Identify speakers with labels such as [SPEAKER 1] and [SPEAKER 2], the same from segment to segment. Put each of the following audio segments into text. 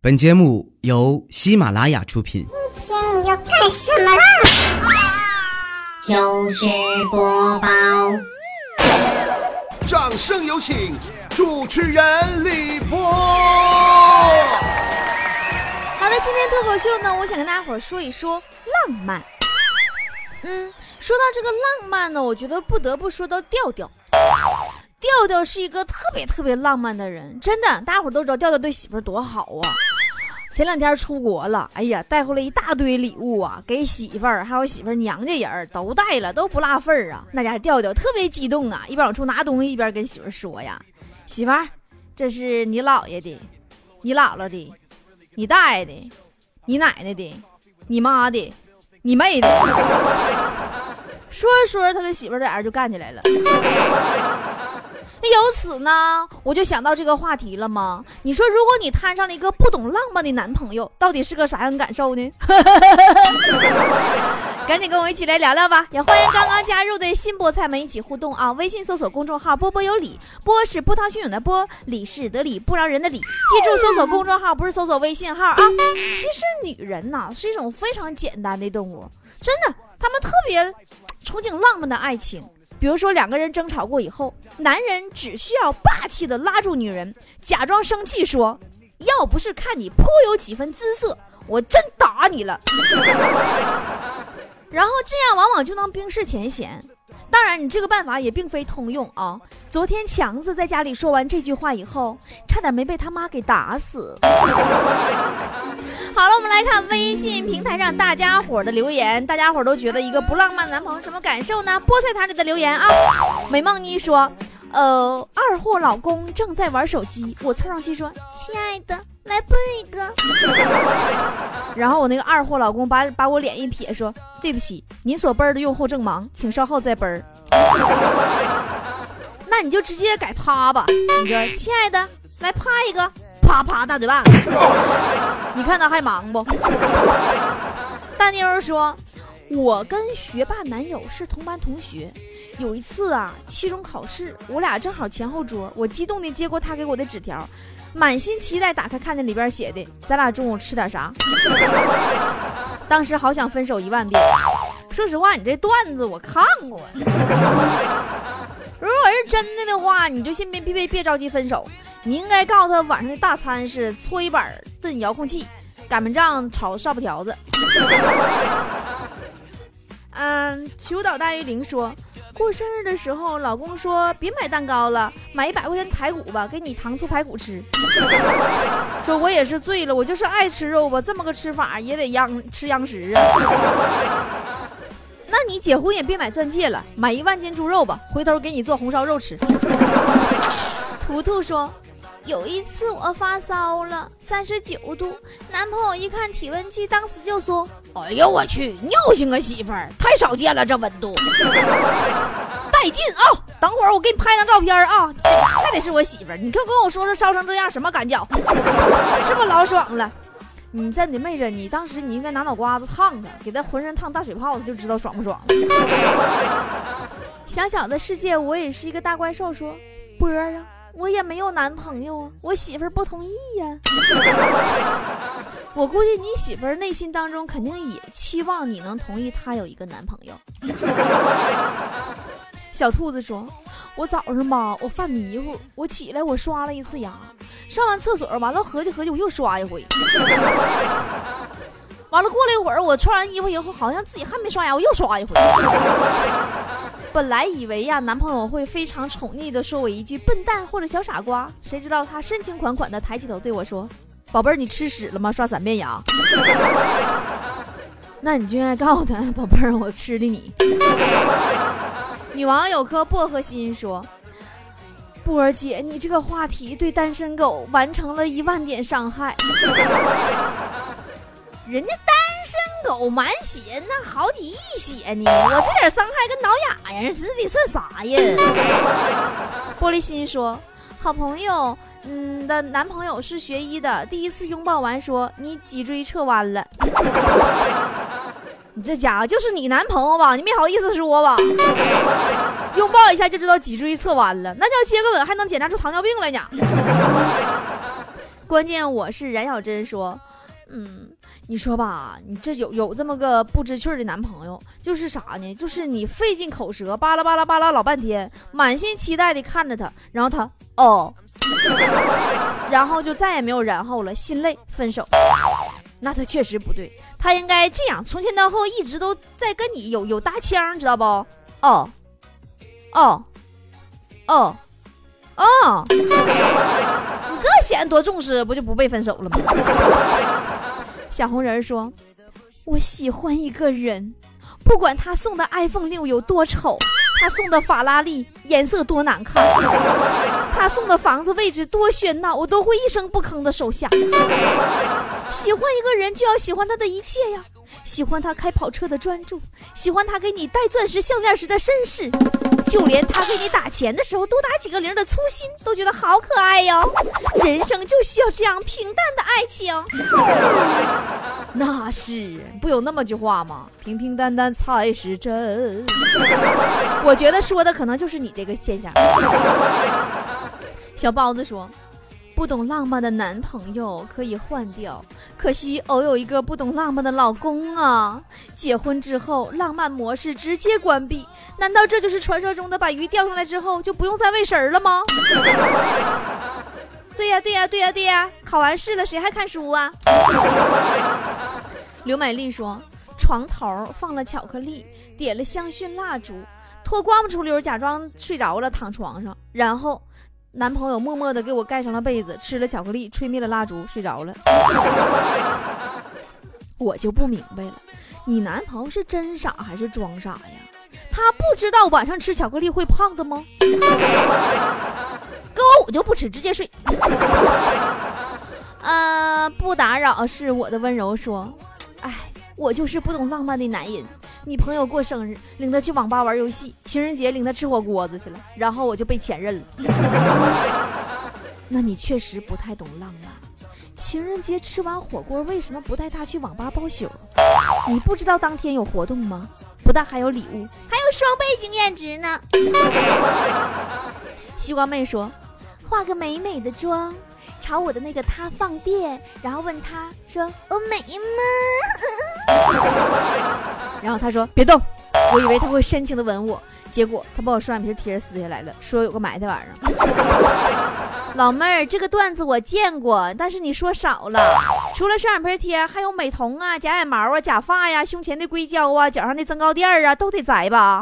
[SPEAKER 1] 本节目由喜马拉雅出品。
[SPEAKER 2] 今天你要干什么啦？
[SPEAKER 3] 就是播报，
[SPEAKER 4] 掌声有请主持人李波。
[SPEAKER 5] 好的，今天脱口秀呢，我想跟大家伙儿说一说浪漫。嗯，说到这个浪漫呢，我觉得不得不说到调调。调调是一个特别特别浪漫的人，真的，大家伙儿都知道调调对媳妇儿多好啊。前两天出国了，哎呀，带回来一大堆礼物啊，给媳妇儿还有媳妇儿娘家人儿都带了，都不落份儿啊。那家调调特别激动啊，一边往出拿东西，一边跟媳妇儿说呀：“媳妇儿，这是你姥爷的，你姥姥的，你大爷的，你奶奶的，你妈的，你妹的。”说着说着，他跟媳妇儿俩人就干起来了。那由此呢，我就想到这个话题了吗？你说，如果你摊上了一个不懂浪漫的男朋友，到底是个啥样的感受呢？赶紧跟我一起来聊聊吧！也欢迎刚刚加入的新菠菜们一起互动啊！微信搜索公众号“波波有理”，波是波涛汹涌的波，理是得理不饶人的理。记住，搜索公众号不是搜索微信号啊！其实女人呐是一种非常简单的动物，真的，她们特别憧憬浪漫的爱情。比如说，两个人争吵过以后，男人只需要霸气的拉住女人，假装生气说：“要不是看你颇有几分姿色，我真打你了。”然后这样往往就能冰释前嫌。当然，你这个办法也并非通用啊。昨天强子在家里说完这句话以后，差点没被他妈给打死。好了，我们来看微信平台上大家伙的留言。大家伙都觉得一个不浪漫的男朋友什么感受呢？菠菜塔里的留言啊，美梦妮说，呃，二货老公正在玩手机，我凑上去说，亲爱的，来啵一个。然后我那个二货老公把把我脸一撇，说，对不起，您所啵的用户正忙，请稍后再啵。那你就直接改啪吧，你说，亲爱的，来啪一个。啪啪大嘴巴，你看他还忙不？大妞说：“我跟学霸男友是同班同学，有一次啊，期中考试，我俩正好前后桌，我激动的接过他给我的纸条，满心期待打开，看见里边写的：咱俩中午吃点啥？当时好想分手一万遍。说实话，你这段子我看过。如果是真的的话，你就先别别别别着急分手。”你应该告诉他，晚上的大餐是搓衣板炖遥控器，擀面杖炒烧布条子。嗯，求岛大于零说，过生日的时候，老公说别买蛋糕了，买一百块钱排骨吧，给你糖醋排骨吃。说我也是醉了，我就是爱吃肉吧，这么个吃法也得央吃央食啊。那你结婚也别买钻戒了，买一万斤猪肉吧，回头给你做红烧肉吃。图图说。有一次我发烧了，三十九度，男朋友一看体温计，当时就说：“哎呦我去，尿性啊媳妇儿，太少见了这温度，带劲啊！等会儿我给你拍张照片啊，还得是我媳妇儿，你快跟我说说烧成这样什么感觉？是不是老爽了？你真的妹子，你当时你应该拿脑瓜子烫他，给他浑身烫大水泡，他就知道爽不爽。小小的世界，我也是一个大怪兽。说波儿啊。我也没有男朋友啊，我媳妇儿不同意呀。我估计你媳妇儿内心当中肯定也期望你能同意她有一个男朋友。小兔子说：“我早上吧，我犯迷糊，我起来我刷了一次牙，上完厕所完了合计合计我又刷一回，完了过了一会儿我穿完衣服以后好像自己还没刷牙，我又刷一回。”本来以为呀，男朋友会非常宠溺的说我一句“笨蛋”或者“小傻瓜”，谁知道他深情款款的抬起头对我说：“宝贝儿，你吃屎了吗？刷三遍牙。” 那你就应该告诉他：“宝贝儿，我吃的你。” 女王有颗薄荷心说：“波儿姐，你这个话题对单身狗完成了一万点伤害。”人家单身狗满血，那好几亿血呢！我这点伤害跟挠痒痒似的，算啥呀？玻璃心说，好朋友，嗯的男朋友是学医的，第一次拥抱完说你脊椎侧弯了。你这家伙就是你男朋友吧？你没好意思说吧？拥抱一下就知道脊椎侧弯了，那叫接个吻还能检查出糖尿病来呢。关键我是冉小珍说，嗯，你说吧，你这有有这么个不知趣的男朋友，就是啥呢？就是你费尽口舌，巴拉巴拉巴拉老半天，满心期待的看着他，然后他哦，然后就再也没有然后了，心累，分手。那他确实不对，他应该这样，从前到后一直都在跟你有有搭腔，知道不？哦，哦，哦，哦，你这显得多重视，不就不被分手了吗？小红人说：“我喜欢一个人，不管他送的 iPhone 六有多丑，他送的法拉利颜色多难看，他送的房子位置多喧闹，我都会一声不吭的收下。喜欢一个人就要喜欢他的一切呀，喜欢他开跑车的专注，喜欢他给你戴钻石项链时的绅士，就连他给你打钱的时候多打几个零的粗心，都觉得好可爱哟。人生就需要这样平淡的爱情。那是不有那么句话吗？平平淡淡才是真。我觉得说的可能就是你这个现象。小包子说。不懂浪漫的男朋友可以换掉，可惜偶有一个不懂浪漫的老公啊！结婚之后，浪漫模式直接关闭，难道这就是传说中的把鱼钓上来之后就不用再喂食了吗？对呀对呀对呀对呀！考完试了，谁还看书啊？刘美丽说，床头放了巧克力，点了香薰蜡烛，脱光不出溜，假装睡着了，躺床上，然后。男朋友默默地给我盖上了被子，吃了巧克力，吹灭了蜡烛，睡着了。我就不明白了，你男朋友是真傻还是装傻呀？他不知道晚上吃巧克力会胖的吗？哥，我就不吃，直接睡。呃，不打扰是我的温柔说，我就是不懂浪漫的男人。女朋友过生日，领她去网吧玩游戏；情人节领她吃火锅子去了，然后我就被前任了。那你确实不太懂浪漫。情人节吃完火锅，为什么不带她去网吧包宿？你不知道当天有活动吗？不但还有礼物，还有双倍经验值呢。西瓜妹说：“化个美美的妆，朝我的那个他放电，然后问他说：我美吗？” 然后他说：“别动。”我以为他会深情的吻我，结果他把我双眼皮贴撕下来了，说有个埋汰玩意儿。老妹儿，这个段子我见过，但是你说少了。除了双眼皮贴，还有美瞳啊、假眼毛啊、假发呀、胸前的硅胶啊、脚上的增高垫啊，都得摘吧。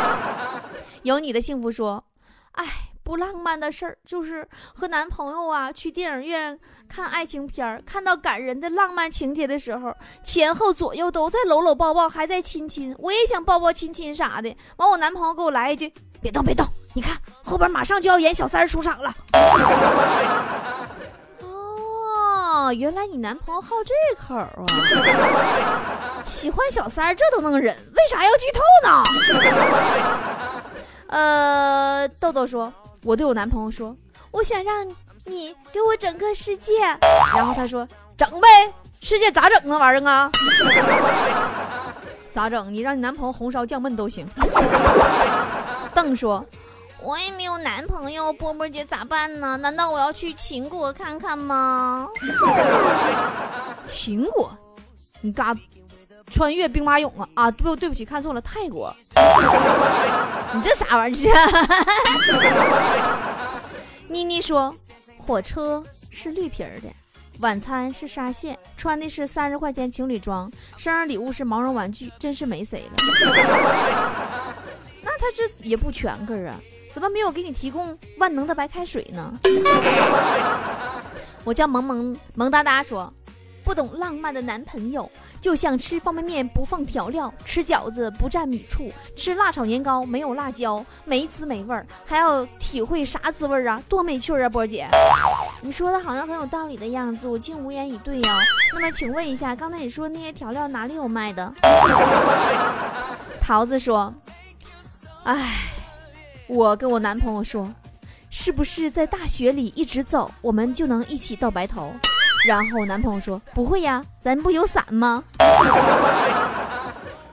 [SPEAKER 5] 有你的幸福说，哎。不浪漫的事儿就是和男朋友啊去电影院看爱情片儿，看到感人的浪漫情节的时候，前后左右都在搂搂抱抱，还在亲亲。我也想抱抱亲亲啥的。完，我男朋友给我来一句：“别动，别动！你看后边马上就要演小三出场了。”哦，原来你男朋友好这口啊！喜欢小三这都能忍，为啥要剧透呢？呃，豆豆说。我对我男朋友说：“我想让你给我整个世界。”然后他说：“整呗，世界咋整那玩意儿啊？咋整？你让你男朋友红烧酱焖都行。”邓说：“我也没有男朋友，波波姐咋办呢？难道我要去秦国看看吗？” 秦国？你嘎穿越兵马俑啊？啊，对，对不起，看错了，泰国。你这啥玩意儿？妮妮说，火车是绿皮儿的，晚餐是沙县，穿的是三十块钱情侣装，生日礼物是毛绒玩具，真是没谁了。那他这也不全个啊？怎么没有给你提供万能的白开水呢？我叫萌萌萌哒哒说。不懂浪漫的男朋友，就像吃方便面不放调料，吃饺子不蘸米醋，吃辣炒年糕没有辣椒，没滋没味儿，还要体会啥滋味啊？多没趣啊！波姐，你说的好像很有道理的样子，我竟无言以对呀。那么，请问一下，刚才你说那些调料哪里有卖的？桃子说：“哎，我跟我男朋友说，是不是在大学里一直走，我们就能一起到白头？”然后男朋友说：“不会呀，咱不有伞吗？”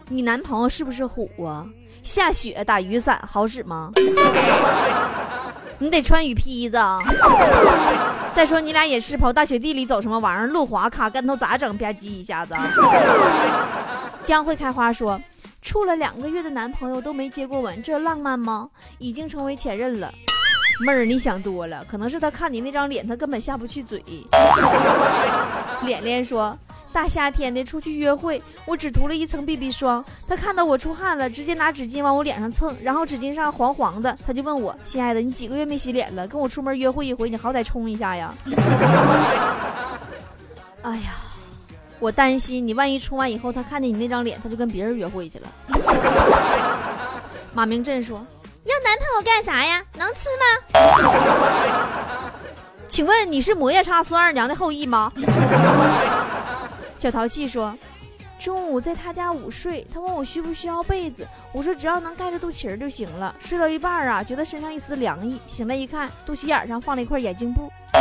[SPEAKER 5] 你男朋友是不是虎啊？下雪打雨伞好使吗？你得穿雨披子。再说你俩也是跑大雪地里走什么玩意儿？路滑卡跟头咋整？吧唧一下子。江会开花说，处了两个月的男朋友都没接过吻，这浪漫吗？已经成为前任了。妹儿，你想多了，可能是他看你那张脸，他根本下不去嘴。脸脸说。大夏天的出去约会，我只涂了一层 BB 霜。他看到我出汗了，直接拿纸巾往我脸上蹭，然后纸巾上黄黄的，他就问我：“亲爱的，你几个月没洗脸了？跟我出门约会一回，你好歹冲一下呀！”哎呀，我担心你万一冲完以后，他看见你那张脸，他就跟别人约会去了。马明镇说：“男朋友干啥呀？能吃吗？”请问你是摩夜叉孙二娘的后裔吗？小淘气说：“中午在他家午睡，他问我需不需要被子，我说只要能盖着肚脐儿就行了。睡到一半啊，觉得身上一丝凉意，醒来一看，肚脐眼上放了一块眼镜布。那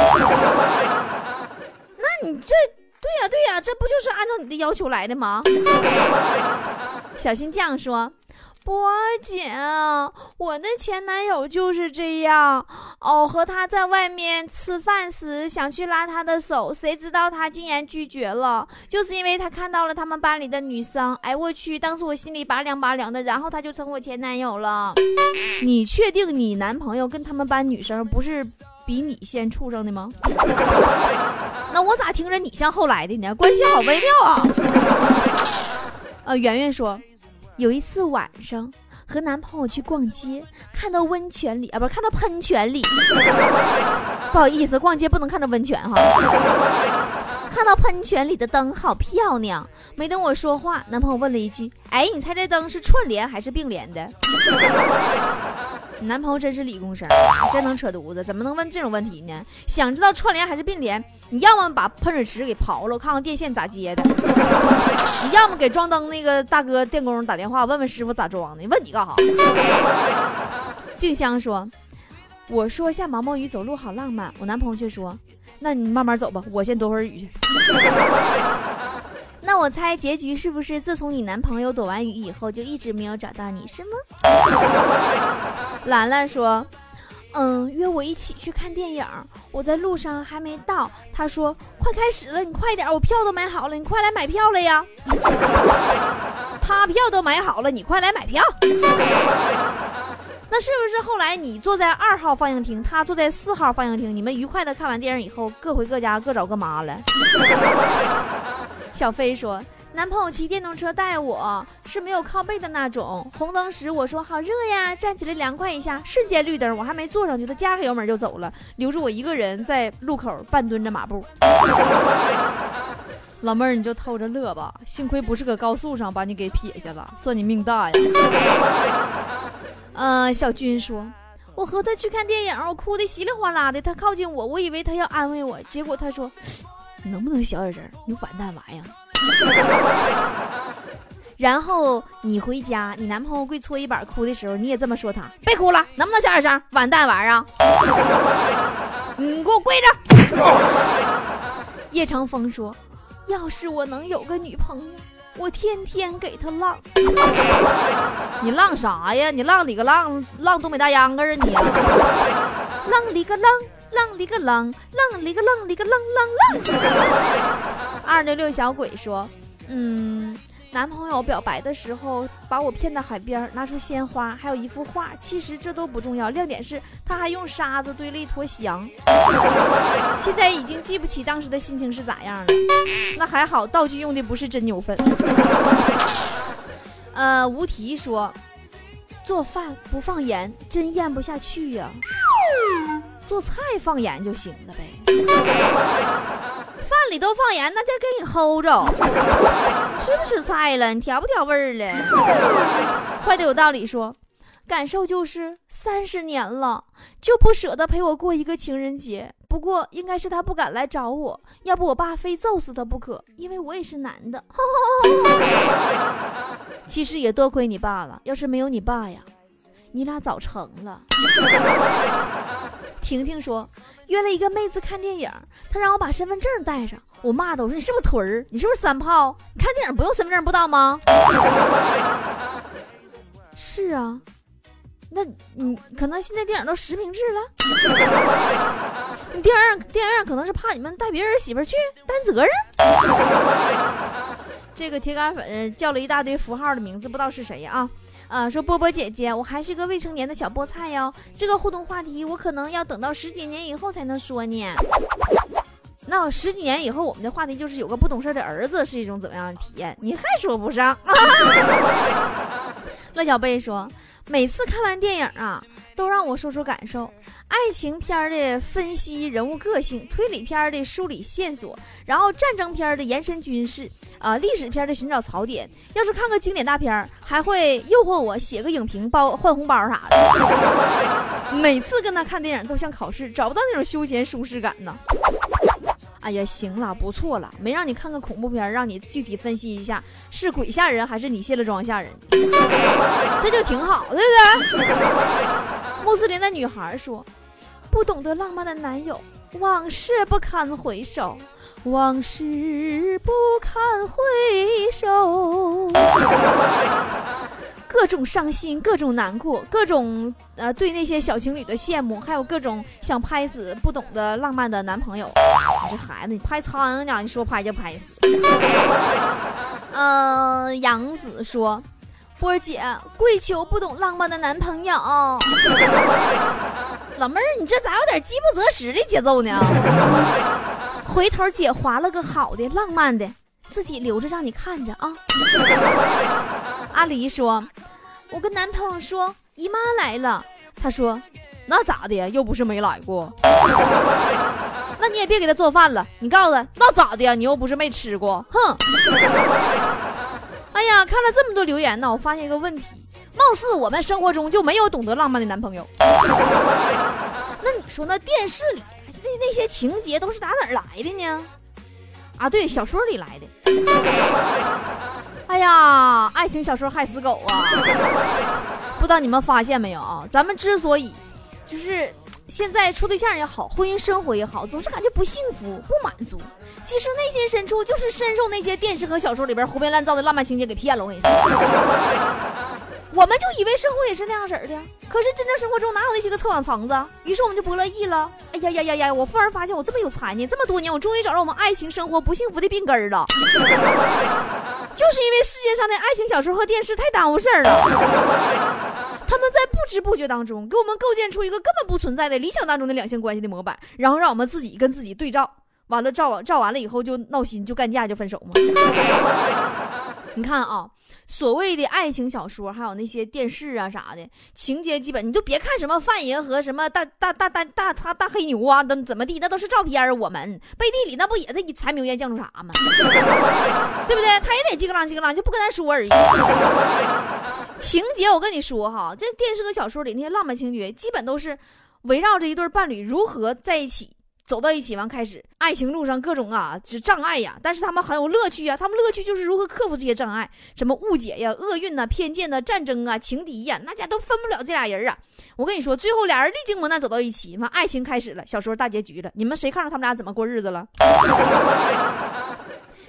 [SPEAKER 5] 你这对呀对呀，这不就是按照你的要求来的吗？”小心酱说。波儿姐，我的前男友就是这样哦。和他在外面吃饭时，想去拉他的手，谁知道他竟然拒绝了，就是因为他看到了他们班里的女生。哎，我去，当时我心里拔凉拔凉的。然后他就成我前男友了。你确定你男朋友跟他们班女生不是比你先处上的吗？那我咋听着你像后来的呢？关系好微妙啊。呃，圆圆说。有一次晚上和男朋友去逛街，看到温泉里啊，不是看到喷泉里。不好意思，逛街不能看到温泉哈。看到喷泉里的灯好漂亮，没等我说话，男朋友问了一句：“哎，你猜这灯是串联还是并联的？” 男朋友真是理工生，真能扯犊子，怎么能问这种问题呢？想知道串联还是并联，你要么把喷水池给刨了，看看电线咋接的；你要么给装灯那个大哥电工打电话，问问师傅咋装的。问你干啥？静香说：“我说下毛毛雨走路好浪漫。”我男朋友却说：“那你慢慢走吧，我先躲会儿雨去。”那我猜结局是不是自从你男朋友躲完雨以后就一直没有找到你，是吗？兰兰说：“嗯，约我一起去看电影，我在路上还没到。他说快开始了，你快点，我票都买好了，你快来买票了呀。他票都买好了，你快来买票。那是不是后来你坐在二号放映厅，他坐在四号放映厅，你们愉快的看完电影以后，各回各家，各找各妈了？” 小飞说：“男朋友骑电动车带我，是没有靠背的那种。红灯时我说好热呀，站起来凉快一下，瞬间绿灯，我还没坐上去，他加个油门就走了，留着我一个人在路口半蹲着马步。老妹儿，你就偷着乐吧，幸亏不是搁高速上把你给撇下了，算你命大呀。”嗯，小军说：“我和他去看电影，我哭的稀里哗啦的，他靠近我，我以为他要安慰我，结果他说。”能不能小点声？你完蛋玩意儿！然后你回家，你男朋友跪搓衣板哭的时候，你也这么说他：别哭了，能不能小点声？完蛋玩意儿！你给我跪着！叶长风说：“要是我能有个女朋友，我天天给她浪。”你浪啥呀？你浪里个浪？浪东北大秧歌啊你！浪里个浪。浪里个浪，浪里个浪里个浪浪浪。二六六小鬼说：“嗯，男朋友表白的时候把我骗到海边，拿出鲜花，还有一幅画。其实这都不重要，亮点是他还用沙子堆了一坨翔。现在已经记不起当时的心情是咋样了。那还好，道具用的不是真牛粪。”呃，无题说：“做饭不放盐，真咽不下去呀。”做菜放盐就行了呗，饭里都放盐，那就给你齁着。吃不吃菜了？你调不调味儿了？坏的有道理说，感受就是三十年了就不舍得陪我过一个情人节。不过应该是他不敢来找我，要不我爸非揍死他不可，因为我也是男的。其实也多亏你爸了，要是没有你爸呀，你俩早成了。婷婷说约了一个妹子看电影，她让我把身份证带上。我骂她，我说你是不是屯儿？你是不是三炮？你看电影不用身份证不知道吗？是啊，那你可能现在电影都实名制了。你电影院电影院可能是怕你们带别人媳妇去担责任。这个铁杆粉叫了一大堆符号的名字，不知道是谁呀啊？啊，说波波姐姐，我还是个未成年的小菠菜哟。这个互动话题我可能要等到十几年以后才能说呢。那十几年以后，我们的话题就是有个不懂事的儿子是一种怎么样的体验？你还说不上。乐小贝说，每次看完电影啊，都让我说说感受。爱情片的分析人物个性，推理片的梳理线索，然后战争片的延伸军事，啊，历史片的寻找槽点。要是看个经典大片，还会诱惑我写个影评包换红包啥的。每次跟他看电影都像考试，找不到那种休闲舒适感呢。哎呀，行了，不错了，没让你看个恐怖片，让你具体分析一下是鬼吓人还是你卸了妆吓人，这就挺好，对不对？穆斯林的女孩说：“不懂得浪漫的男友，往事不堪回首，往事不堪回首。”各种伤心，各种难过，各种呃对那些小情侣的羡慕，还有各种想拍死不懂得浪漫的男朋友。你这孩子，你拍苍蝇呢？你说拍就拍死。呃，杨子说，波儿姐跪求不懂浪漫的男朋友。老妹儿，你这咋有点饥不择食的节奏呢？回头姐划了个好的浪漫的，自己留着让你看着啊。阿狸说：“我跟男朋友说姨妈来了，他说那咋的呀？又不是没来过。那你也别给他做饭了，你告诉他那咋的呀？你又不是没吃过。哼！哎呀，看了这么多留言呢，我发现一个问题，貌似我们生活中就没有懂得浪漫的男朋友。那你说那电视里那那些情节都是打哪儿来的呢？啊，对，小说里来的。”哎呀，爱情小说害死狗啊！不知道你们发现没有啊？咱们之所以就是现在处对象也好，婚姻生活也好，总是感觉不幸福、不满足，其实内心深处就是深受那些电视和小说里边胡编乱造的浪漫情节给骗了。我跟你说，我们就以为生活也是那样式儿的，可是真正生活中哪有那些个臭氧层子？于是我们就不乐意了。哎呀呀呀呀！我忽然发现我这么有才呢，这么多年我终于找到我们爱情生活不幸福的病根了。就是因为世界上的爱情小说和电视太耽误事儿了，他们在不知不觉当中给我们构建出一个根本不存在的理想当中的两性关系的模板，然后让我们自己跟自己对照，完了照照完了以后就闹心，就干架，就分手嘛。你看啊。所谓的爱情小说，还有那些电视啊啥的，情节基本你就别看什么范爷和什么大大大大大他大黑牛啊，那怎么地，那都是照片我们背地里那不也得柴米油盐酱醋茶吗？对不对？他也得叽个啷叽个啷，就不跟咱说而已。情节我跟你说哈，这电视和小说里那些浪漫情节，基本都是围绕着一对伴侣如何在一起。走到一起完，开始爱情路上各种啊，就障碍呀。但是他们很有乐趣啊，他们乐趣就是如何克服这些障碍，什么误解呀、厄运呐、偏见呐、战争啊、情敌呀，那家都分不了这俩人啊。我跟你说，最后俩人历经磨难走到一起，完爱情开始了，小说大结局了。你们谁看着他们俩怎么过日子了？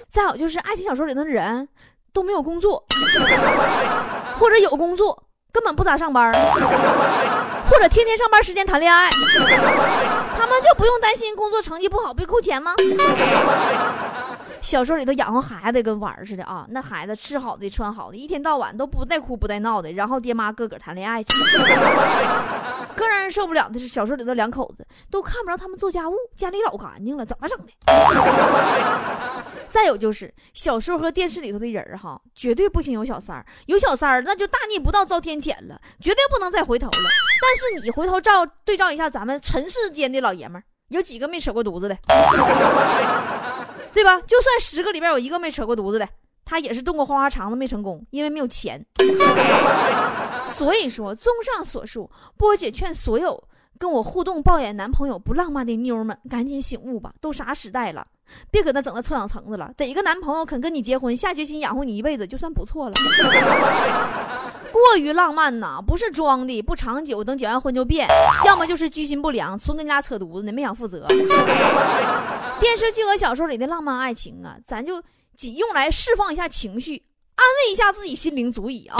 [SPEAKER 5] 再有就是爱情小说里的人都没有工作，或者有工作根本不咋上班，或者天天上班时间谈恋爱。他们就不用担心工作成绩不好被扣钱吗？小说里头养活孩子跟玩儿似的啊，那孩子吃好的穿好的，一天到晚都不带哭不带闹的，然后爹妈个个谈恋爱去。更让人受不了的是，小说里头两口子都看不着他们做家务，家里老干净了，怎么整的？再有就是小说和电视里头的人哈，绝对不行有小三儿，有小三儿那就大逆不道遭天谴了，绝对不能再回头了。但是你回头照对照一下咱们尘世间的老爷们儿，有几个没扯过犊子的？对吧？就算十个里边有一个没扯过犊子的，他也是动过花花肠子没成功，因为没有钱。所以说，综上所述，波姐劝所有跟我互动抱怨男朋友不浪漫的妞们，赶紧醒悟吧！都啥时代了，别搁那整那臭氧层子了。得一个男朋友肯跟你结婚，下决心养活你一辈子，就算不错了。过于浪漫呐，不是装的，不长久，等结完婚就变；要么就是居心不良，纯跟你俩扯犊子呢，没想负责。电视剧和小说里的浪漫爱情啊，咱就仅用来释放一下情绪，安慰一下自己心灵足矣啊。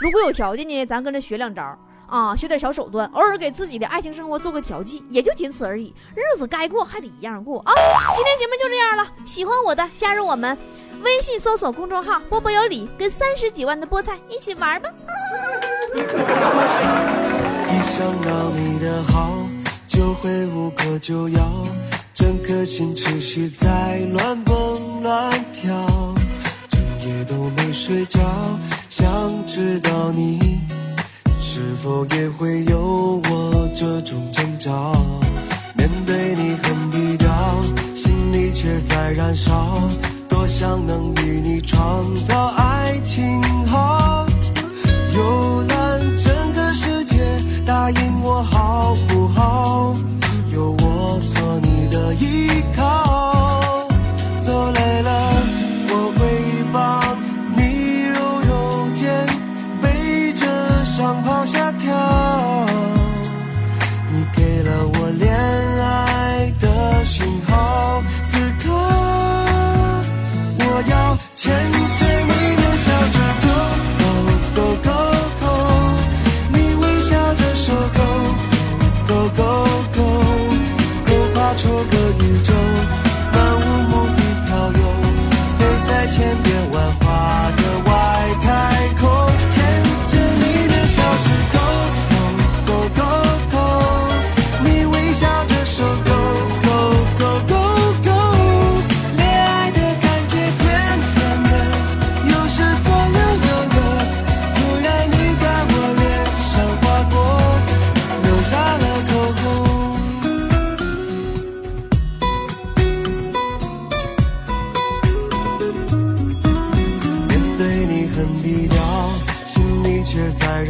[SPEAKER 5] 如果有条件呢，咱跟着学两招啊。学点小手段，偶尔给自己的爱情生活做个调剂，也就仅此而已。日子该过还得一样过啊！今天节目就这样了，喜欢我的加入我们，微信搜索公众号“波波有理”，跟三十几万的菠菜一起玩吧。
[SPEAKER 6] 一想到你的好，就会无可救药，整颗心持续在乱蹦乱跳，整夜都没睡着，想知道你是否也会有我这种挣扎。面对你很低调，心里却在燃烧，多想能与你创造爱情好。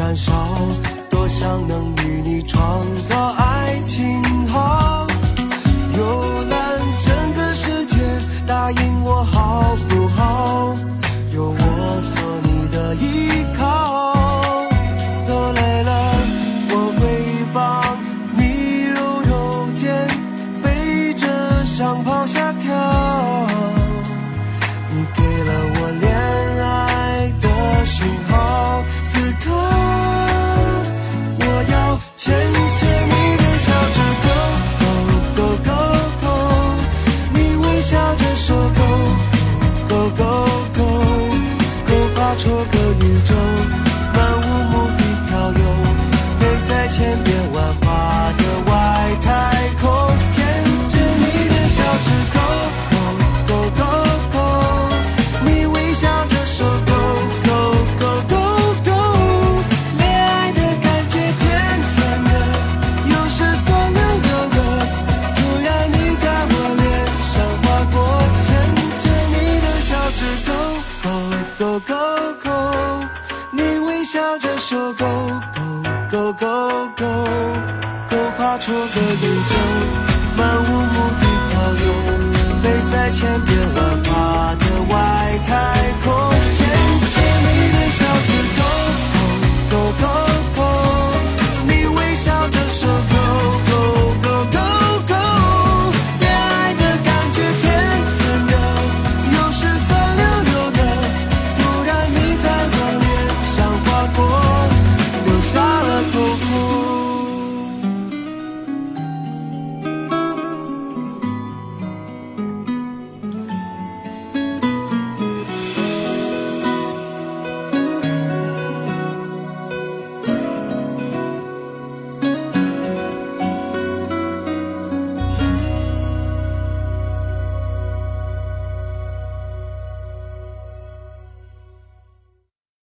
[SPEAKER 6] 燃烧，多想能个宇宙，漫无目的漂游，飞在千变万化的千变万化